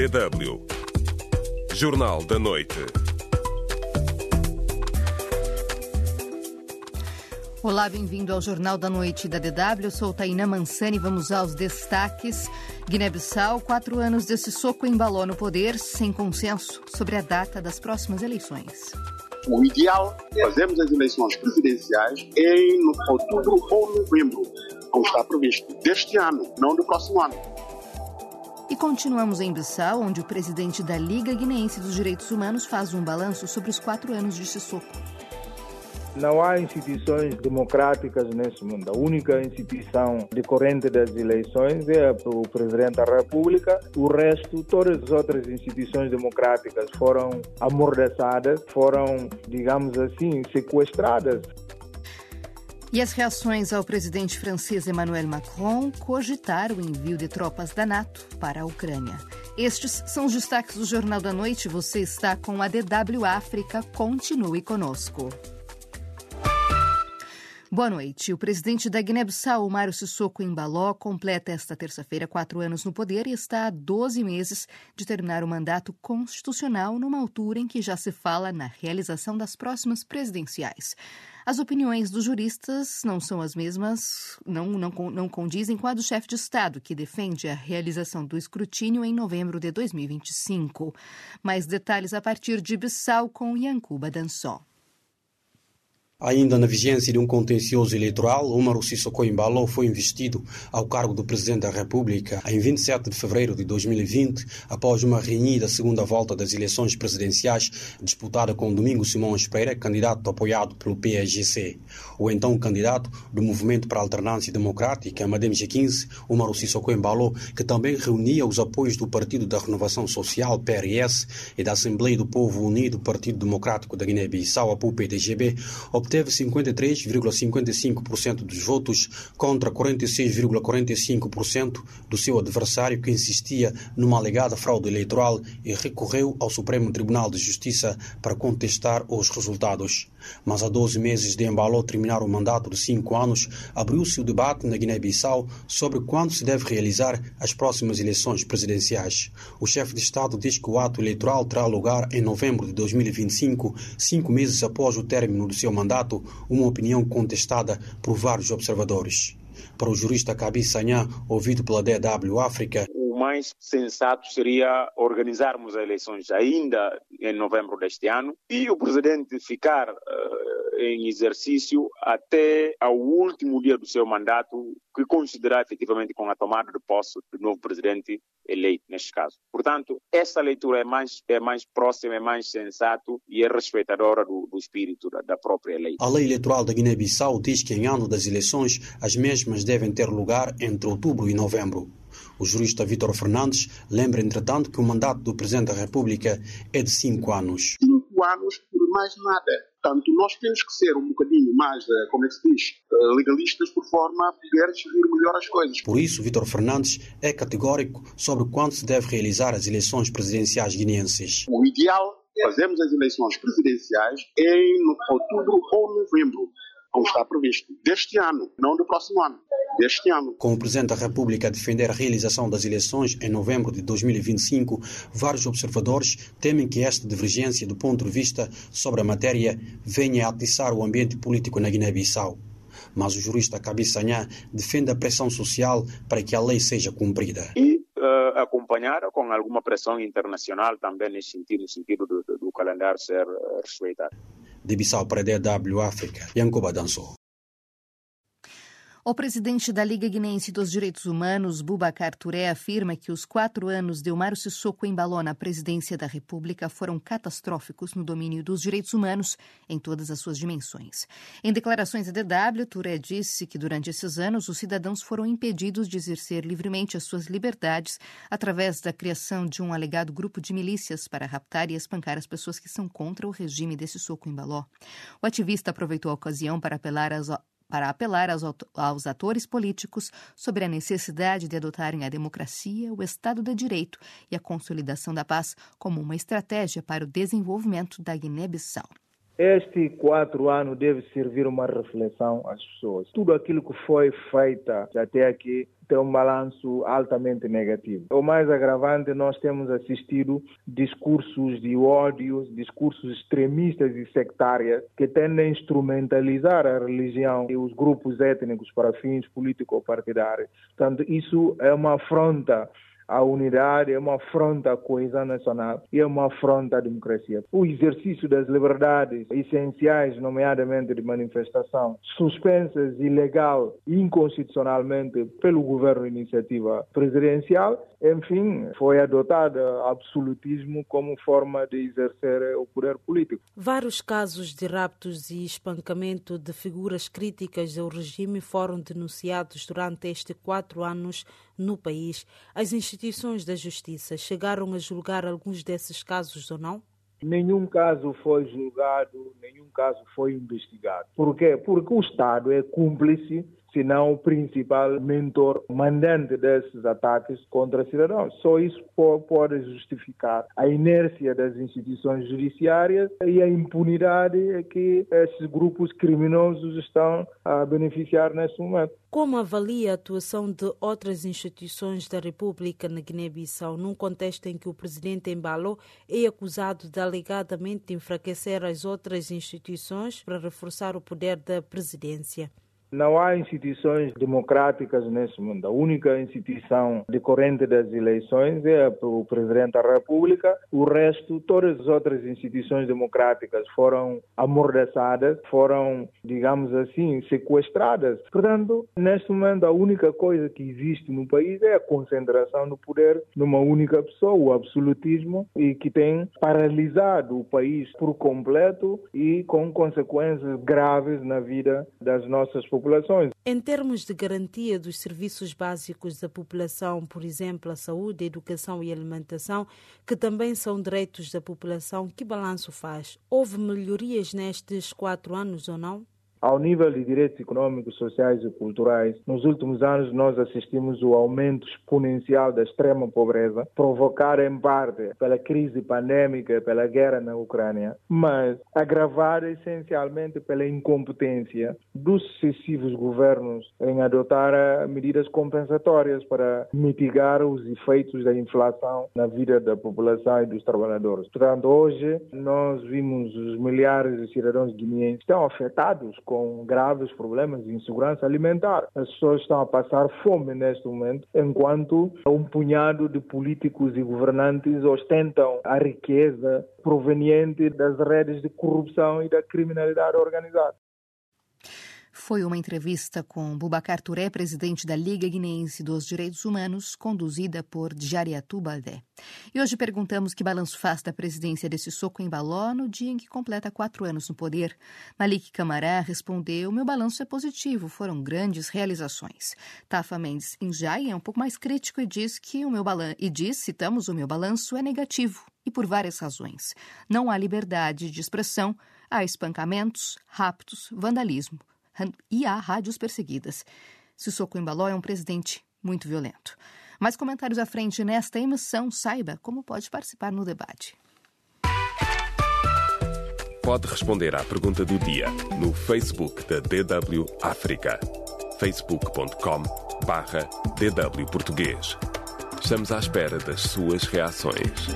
DW. Jornal da Noite. Olá, bem-vindo ao Jornal da Noite da DW. Eu sou Taina Mansani. Vamos aos destaques. Guiné-Bissau, quatro anos desse soco embalou no poder, sem consenso sobre a data das próximas eleições. O ideal é fazermos as eleições presidenciais em outubro ou novembro, como está previsto, deste ano, não do próximo ano. E continuamos em Bissau, onde o presidente da Liga Guineense dos Direitos Humanos faz um balanço sobre os quatro anos de Sissoko. Não há instituições democráticas nesse mundo. A única instituição decorrente das eleições é o Presidente da República. O resto, todas as outras instituições democráticas foram amordaçadas, foram, digamos assim, sequestradas. E as reações ao presidente francês Emmanuel Macron cogitaram o envio de tropas da NATO para a Ucrânia. Estes são os destaques do Jornal da Noite. Você está com a DW África. Continue conosco. Boa noite. O presidente da Guiné-Bissau, Mário Sissoko Embaló, completa esta terça-feira quatro anos no poder e está há 12 meses de terminar o mandato constitucional numa altura em que já se fala na realização das próximas presidenciais. As opiniões dos juristas não são as mesmas, não, não, não condizem com a do chefe de Estado, que defende a realização do escrutínio em novembro de 2025. Mais detalhes a partir de Bissau com Yancuba Dançó. Ainda na vigência de um contencioso eleitoral, Umaru Sissoko Embalo foi investido ao cargo do Presidente da República em 27 de fevereiro de 2020, após uma renhida segunda volta das eleições presidenciais disputada com Domingos Simões Pereira, candidato apoiado pelo PSGC. O então candidato do Movimento para a Alternância Democrática, Madem G15, Umaru Sissoko Embalo, que também reunia os apoios do Partido da Renovação Social, PRS, e da Assembleia do Povo Unido, Partido Democrático da Guiné-Bissau, APU-PDGB, obteve 53,55% dos votos contra 46,45% do seu adversário que insistia numa alegada fraude eleitoral e recorreu ao Supremo Tribunal de Justiça para contestar os resultados. Mas há 12 meses de Embaló terminar o mandato de cinco anos, abriu-se o debate na Guiné-Bissau sobre quando se deve realizar as próximas eleições presidenciais. O chefe de Estado diz que o ato eleitoral terá lugar em novembro de 2025, cinco meses após o término do seu mandato, uma opinião contestada por vários observadores. Para o jurista Kabi Sanhã, ouvido pela DW África, mais sensato seria organizarmos as eleições ainda em novembro deste ano e o presidente ficar uh, em exercício até ao último dia do seu mandato, que considerar efetivamente com a tomada de posse do novo presidente eleito neste caso. Portanto, essa leitura é mais, é mais próxima, é mais sensato e é respeitadora do, do espírito da, da, própria lei. A lei eleitoral da Guiné-Bissau diz que em ano das eleições as mesmas devem ter lugar entre outubro e novembro. O jurista Vítor Fernandes lembra, entretanto, que o mandato do Presidente da República é de cinco anos. Cinco anos por mais nada. Portanto, nós temos que ser um bocadinho mais, como é que se diz, legalistas por forma a poder decidir melhor as coisas. Por isso, Vítor Fernandes é categórico sobre quando se deve realizar as eleições presidenciais guineenses. O ideal é fazermos as eleições presidenciais em outubro ou novembro, como está previsto, deste ano, não do próximo ano deste ano. Com o Presidente da República a defender a realização das eleições em novembro de 2025, vários observadores temem que esta divergência do ponto de vista sobre a matéria venha a atiçar o ambiente político na Guiné-Bissau. Mas o jurista Kabi Sanhá defende a pressão social para que a lei seja cumprida. E uh, acompanhar com alguma pressão internacional também nesse sentido, no sentido do, do, calendário ser uh, respeitado. De Bissau para a DW África, Yankuba Dançou. O presidente da Liga Guinense dos Direitos Humanos, Bubacar Touré, afirma que os quatro anos de Omar Sissoko embalou na presidência da República foram catastróficos no domínio dos direitos humanos em todas as suas dimensões. Em declarações à DW, Touré disse que durante esses anos os cidadãos foram impedidos de exercer livremente as suas liberdades através da criação de um alegado grupo de milícias para raptar e espancar as pessoas que são contra o regime desse Sissoko embaló. O ativista aproveitou a ocasião para apelar às para apelar aos, aos, atores políticos sobre a necessidade de adotarem a democracia, o Estado de Direito e a consolidação da paz como uma estratégia para o desenvolvimento da Guiné-Bissau. Este quatro anos deve servir uma reflexão às pessoas. Tudo aquilo que foi feito até aqui tem um balanço altamente negativo. O mais agravante, nós temos assistido discursos de ódio, discursos extremistas e sectários que tendem a instrumentalizar a religião e os grupos étnicos para fins político-partidários. Portanto, isso é uma afronta à unidade, é uma afronta à coesão nacional e é uma afronta à democracia. O exercício das liberdades essenciais, nomeadamente de manifestação, suspensas ilegal e inconstitucionalmente pelo governo iniciativa presidencial, enfim, foi adotado absolutismo como forma de exercer o poder político. Vários casos de raptos e espancamento de figuras críticas ao regime foram denunciados durante estes quatro anos no país. As instituições da justiça chegaram a julgar alguns desses casos ou não? Nenhum caso foi julgado, nenhum caso foi investigado. Por quê? Porque o Estado é cúmplice se não o principal mentor, mandante desses ataques contra cidadãos. Só isso pode justificar a inércia das instituições judiciárias e a impunidade que esses grupos criminosos estão a beneficiar neste momento. Como avalia a atuação de outras instituições da República na Guiné-Bissau num contexto em que o presidente Embalo é acusado de alegadamente enfraquecer as outras instituições para reforçar o poder da presidência? Não há instituições democráticas nesse mundo. A única instituição decorrente das eleições é o Presidente da República. O resto, todas as outras instituições democráticas foram amordaçadas, foram, digamos assim, sequestradas. Portanto, neste momento, a única coisa que existe no país é a concentração do poder numa única pessoa, o absolutismo, e que tem paralisado o país por completo e com consequências graves na vida das nossas populações populações. Em termos de garantia dos serviços básicos da população, por exemplo, a saúde, a educação e a alimentação, que também são direitos da população, que balanço faz? Houve melhorias nestes quatro anos ou não? Ao nível de direitos econômicos, sociais e culturais, nos últimos anos nós assistimos o aumento exponencial da extrema pobreza, provocada em parte pela crise pandêmica pela guerra na Ucrânia, mas agravada essencialmente pela incompetência dos sucessivos governos em adotar medidas compensatórias para mitigar os efeitos da inflação na vida da população e dos trabalhadores. Portanto, hoje nós vimos os milhares de cidadãos guineenses estão afetados com graves problemas de insegurança alimentar. As pessoas estão a passar fome neste momento, enquanto um punhado de políticos e governantes ostentam a riqueza proveniente das redes de corrupção e da criminalidade organizada. Foi uma entrevista com Bubacar Touré, presidente da Liga Guineense dos Direitos Humanos, conduzida por Jariatu Baldé. E hoje perguntamos que balanço faz da presidência desse soco em Baló no dia em que completa quatro anos no poder. Malik Camará respondeu: Meu balanço é positivo, foram grandes realizações. Tafa Mendes Injai é um pouco mais crítico e diz que o meu balanço, e diz, citamos, o meu balanço é negativo, e por várias razões. Não há liberdade de expressão, há espancamentos, raptos, vandalismo e há rádios perseguidas. Sissoko Embaló é um presidente muito violento. Mais comentários à frente nesta emissão, saiba como pode participar no debate. Pode responder à pergunta do dia no Facebook da DW África. facebook.com barra DW Português. Estamos à espera das suas reações.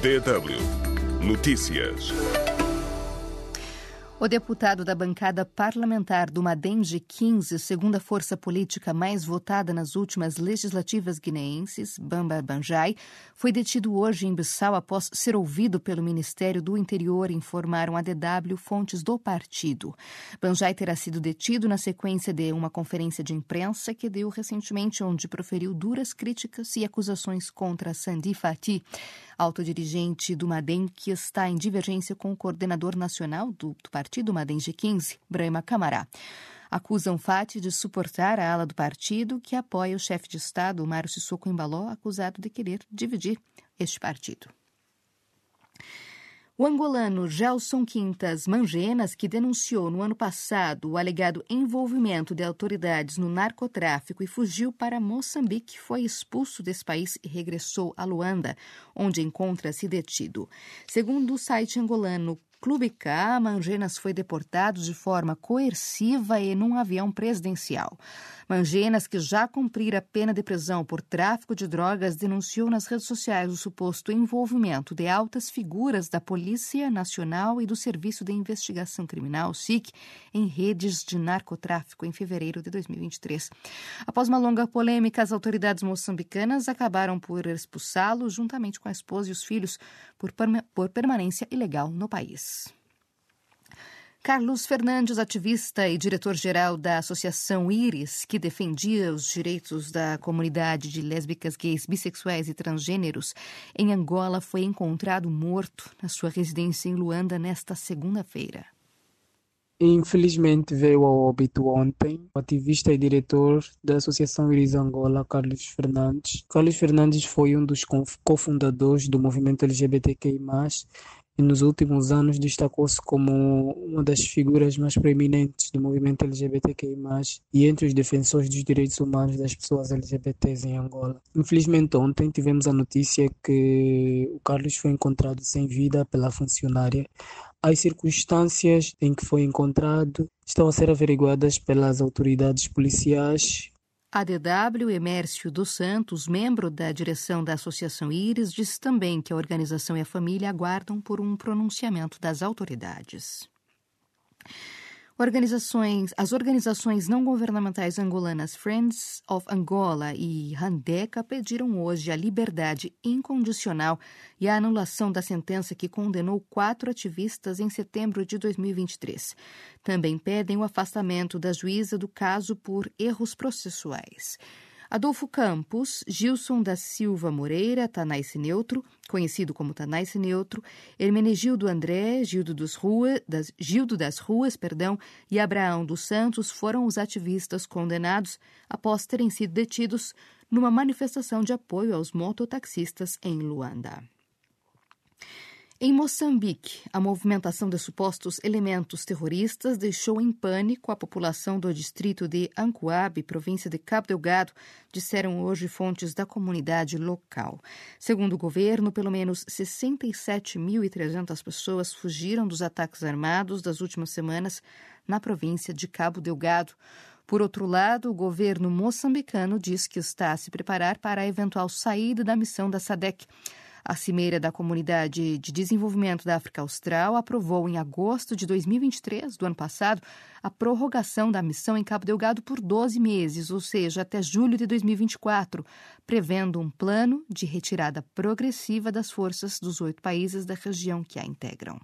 DW Notícias. O deputado da bancada parlamentar do Madenge 15, segunda força política mais votada nas últimas legislativas guineenses, Bamba Banjai, foi detido hoje em Bissau após ser ouvido pelo Ministério do Interior, informaram a DW fontes do partido. Banjai terá sido detido na sequência de uma conferência de imprensa que deu recentemente, onde proferiu duras críticas e acusações contra Sandi Fati, alto dirigente do Madem, que está em divergência com o coordenador nacional do, do partido Madem G15, Brahma Camará. Acusam Fati de suportar a ala do partido que apoia o chefe de Estado, Mário Sissoko Embaló, acusado de querer dividir este partido. O angolano Gelson Quintas Mangenas, que denunciou no ano passado o alegado envolvimento de autoridades no narcotráfico e fugiu para Moçambique, foi expulso desse país e regressou a Luanda, onde encontra-se detido. Segundo o site angolano Clube K, Mangenas foi deportado de forma coerciva e num avião presidencial. Mangenas, que já cumprira pena de prisão por tráfico de drogas, denunciou nas redes sociais o suposto envolvimento de altas figuras da Polícia Nacional e do Serviço de Investigação Criminal, SIC, em redes de narcotráfico em fevereiro de 2023. Após uma longa polêmica, as autoridades moçambicanas acabaram por expulsá-lo, juntamente com a esposa e os filhos, por, por permanência ilegal no país. Carlos Fernandes, ativista e diretor-geral da Associação Íris, que defendia os direitos da comunidade de lésbicas, gays, bissexuais e transgêneros, em Angola, foi encontrado morto na sua residência em Luanda nesta segunda-feira. Infelizmente veio ao óbito ontem o ativista e diretor da Associação Iris Angola, Carlos Fernandes. Carlos Fernandes foi um dos cofundadores do movimento LGBTQI+, e nos últimos anos destacou-se como uma das figuras mais proeminentes do movimento LGBTQI+, e entre os defensores dos direitos humanos das pessoas LGBTs em Angola. Infelizmente ontem tivemos a notícia que o Carlos foi encontrado sem vida pela funcionária. As circunstâncias em que foi encontrado estão a ser averiguadas pelas autoridades policiais ADW Emércio dos Santos, membro da direção da Associação Íris, disse também que a organização e a família aguardam por um pronunciamento das autoridades. Organizações, as organizações não governamentais angolanas Friends of Angola e Handeca pediram hoje a liberdade incondicional e a anulação da sentença que condenou quatro ativistas em setembro de 2023. Também pedem o afastamento da juíza do caso por erros processuais. Adolfo Campos, Gilson da Silva Moreira, Tanais Neutro, conhecido como Tanais Neutro, Hermenegildo André, Gildo, dos Rua, das, Gildo das Ruas perdão, e Abraão dos Santos foram os ativistas condenados após terem sido detidos numa manifestação de apoio aos mototaxistas em Luanda. Em Moçambique, a movimentação de supostos elementos terroristas deixou em pânico a população do distrito de Ancoabe, província de Cabo Delgado, disseram hoje fontes da comunidade local. Segundo o governo, pelo menos 67.300 pessoas fugiram dos ataques armados das últimas semanas na província de Cabo Delgado. Por outro lado, o governo moçambicano diz que está a se preparar para a eventual saída da missão da SADEC. A Cimeira da Comunidade de Desenvolvimento da África Austral aprovou em agosto de 2023, do ano passado, a prorrogação da missão em Cabo Delgado por 12 meses, ou seja, até julho de 2024, prevendo um plano de retirada progressiva das forças dos oito países da região que a integram.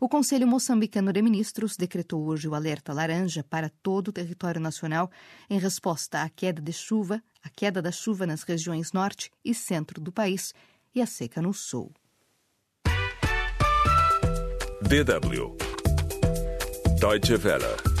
O Conselho Moçambicano de Ministros decretou hoje o alerta laranja para todo o território nacional em resposta à queda de chuva, à queda da chuva nas regiões norte e centro do país e à seca no sul. DW Deutsche Welle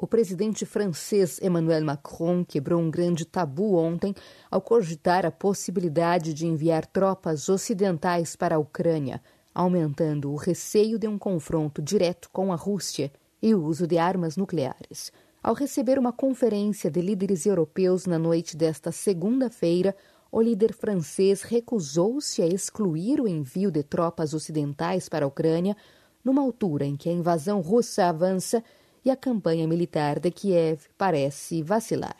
O presidente francês Emmanuel Macron quebrou um grande tabu ontem ao cogitar a possibilidade de enviar tropas ocidentais para a Ucrânia, aumentando o receio de um confronto direto com a Rússia e o uso de armas nucleares. Ao receber uma conferência de líderes europeus na noite desta segunda-feira, o líder francês recusou-se a excluir o envio de tropas ocidentais para a Ucrânia, numa altura em que a invasão russa avança e a campanha militar de Kiev parece vacilar.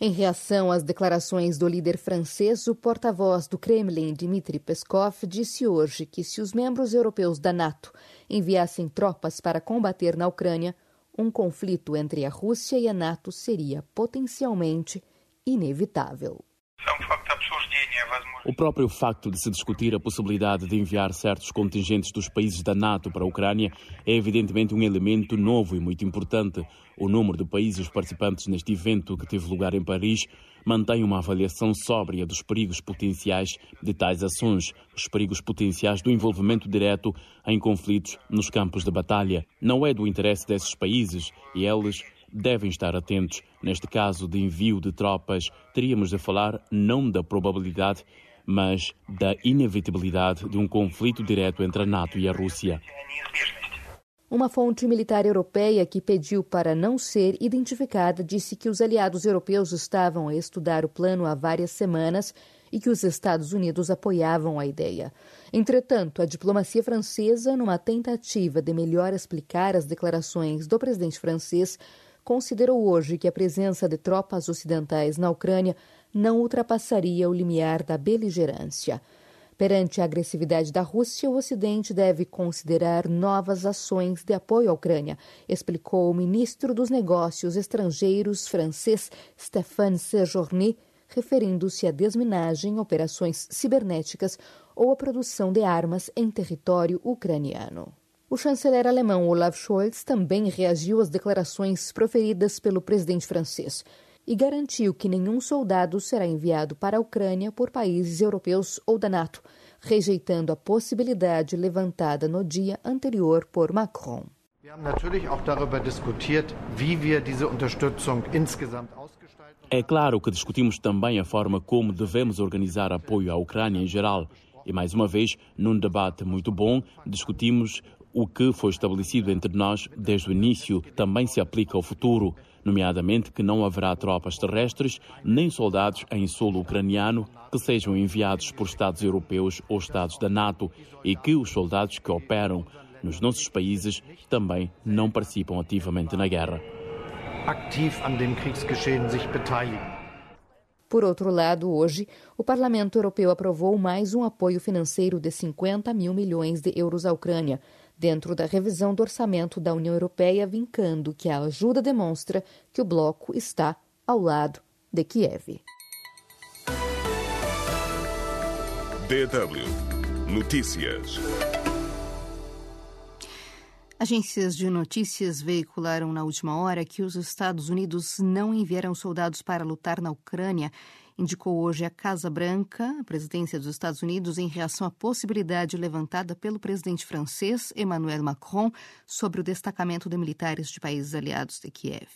Em reação às declarações do líder francês, o porta-voz do Kremlin, Dmitry Peskov, disse hoje que se os membros europeus da NATO enviassem tropas para combater na Ucrânia, um conflito entre a Rússia e a NATO seria potencialmente inevitável. O próprio facto de se discutir a possibilidade de enviar certos contingentes dos países da NATO para a Ucrânia é evidentemente um elemento novo e muito importante. O número de países participantes neste evento, que teve lugar em Paris, mantém uma avaliação sóbria dos perigos potenciais de tais ações, os perigos potenciais do envolvimento direto em conflitos nos campos de batalha. Não é do interesse desses países e eles devem estar atentos. Neste caso de envio de tropas, teríamos de falar não da probabilidade, mas da inevitabilidade de um conflito direto entre a NATO e a Rússia. Uma fonte militar europeia que pediu para não ser identificada disse que os aliados europeus estavam a estudar o plano há várias semanas e que os Estados Unidos apoiavam a ideia. Entretanto, a diplomacia francesa, numa tentativa de melhor explicar as declarações do presidente francês, considerou hoje que a presença de tropas ocidentais na Ucrânia não ultrapassaria o limiar da beligerância. Perante a agressividade da Rússia, o Ocidente deve considerar novas ações de apoio à Ucrânia, explicou o ministro dos Negócios Estrangeiros francês Stéphane Sejourné, referindo-se à desminagem, operações cibernéticas ou a produção de armas em território ucraniano. O chanceler alemão Olaf Scholz também reagiu às declarações proferidas pelo presidente francês e garantiu que nenhum soldado será enviado para a Ucrânia por países europeus ou da NATO, rejeitando a possibilidade levantada no dia anterior por Macron. É claro que discutimos também a forma como devemos organizar apoio à Ucrânia em geral. E mais uma vez, num debate muito bom, discutimos o que foi estabelecido entre nós desde o início também se aplica ao futuro nomeadamente que não haverá tropas terrestres nem soldados em solo ucraniano que sejam enviados por Estados europeus ou Estados da NATO e que os soldados que operam nos nossos países também não participam ativamente na guerra. Por outro lado, hoje, o Parlamento Europeu aprovou mais um apoio financeiro de 50 mil milhões de euros à Ucrânia, dentro da revisão do orçamento da União Europeia, vincando que a ajuda demonstra que o bloco está ao lado de Kiev. DW Notícias. Agências de notícias veicularam na última hora que os Estados Unidos não enviaram soldados para lutar na Ucrânia indicou hoje a Casa Branca, a presidência dos Estados Unidos, em reação à possibilidade levantada pelo presidente francês Emmanuel Macron sobre o destacamento de militares de países aliados de Kiev.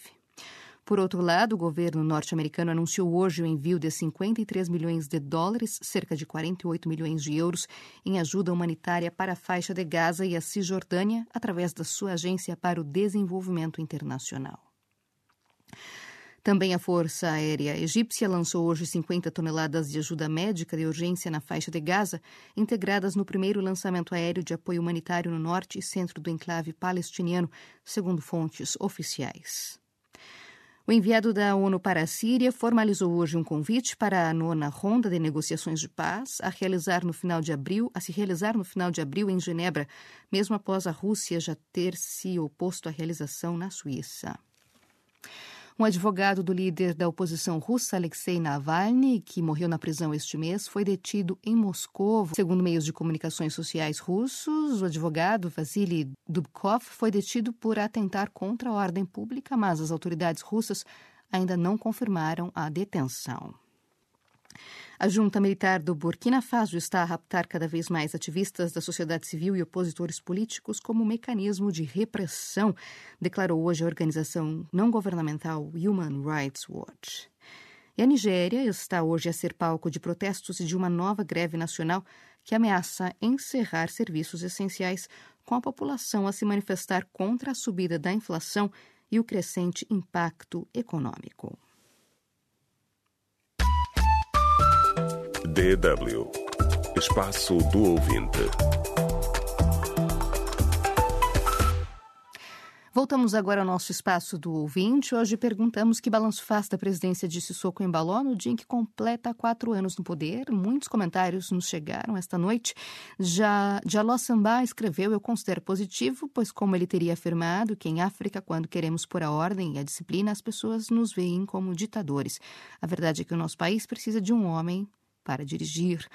Por outro lado, o governo norte-americano anunciou hoje o envio de 53 milhões de dólares, cerca de 48 milhões de euros, em ajuda humanitária para a faixa de Gaza e a Cisjordânia, através da sua Agência para o Desenvolvimento Internacional. Também a Força Aérea Egípcia lançou hoje 50 toneladas de ajuda médica de urgência na faixa de Gaza, integradas no primeiro lançamento aéreo de apoio humanitário no norte e centro do enclave palestiniano, segundo fontes oficiais. O enviado da ONU para a Síria formalizou hoje um convite para a nona ronda de negociações de paz a realizar no final de abril, a se realizar no final de abril em Genebra, mesmo após a Rússia já ter se oposto à realização na Suíça. Um advogado do líder da oposição russa, Alexei Navalny, que morreu na prisão este mês, foi detido em Moscou. Segundo meios de comunicações sociais russos, o advogado Vasily Dubkov foi detido por atentar contra a ordem pública, mas as autoridades russas ainda não confirmaram a detenção. A junta militar do Burkina Faso está a raptar cada vez mais ativistas da sociedade civil e opositores políticos como mecanismo de repressão, declarou hoje a organização não governamental Human Rights Watch. E a Nigéria está hoje a ser palco de protestos e de uma nova greve nacional que ameaça encerrar serviços essenciais, com a população a se manifestar contra a subida da inflação e o crescente impacto econômico. DW Espaço do Ouvinte. Voltamos agora ao nosso espaço do ouvinte. Hoje perguntamos que balanço faz da presidência de Sissoko Embaló no dia em que completa quatro anos no poder. Muitos comentários nos chegaram esta noite. Já Jaló Sambá escreveu: Eu considero positivo, pois, como ele teria afirmado, que em África, quando queremos pôr a ordem e a disciplina, as pessoas nos veem como ditadores. A verdade é que o nosso país precisa de um homem para dirigir.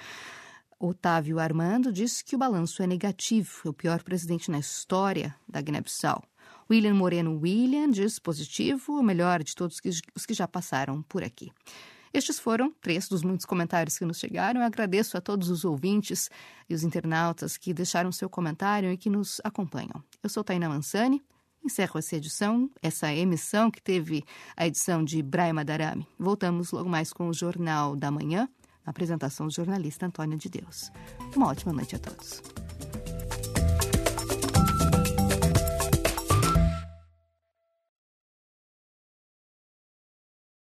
Otávio Armando disse que o balanço é negativo, é o pior presidente na história da Guiné-Bissau. William Moreno William diz positivo, o melhor de todos os que já passaram por aqui. Estes foram três dos muitos comentários que nos chegaram. Eu agradeço a todos os ouvintes e os internautas que deixaram seu comentário e que nos acompanham. Eu sou Taina Mansani Encerro essa edição, essa emissão que teve a edição de Brahma Darami. Voltamos logo mais com o Jornal da Manhã, apresentação do jornalista Antônio de Deus. Uma ótima noite a todos.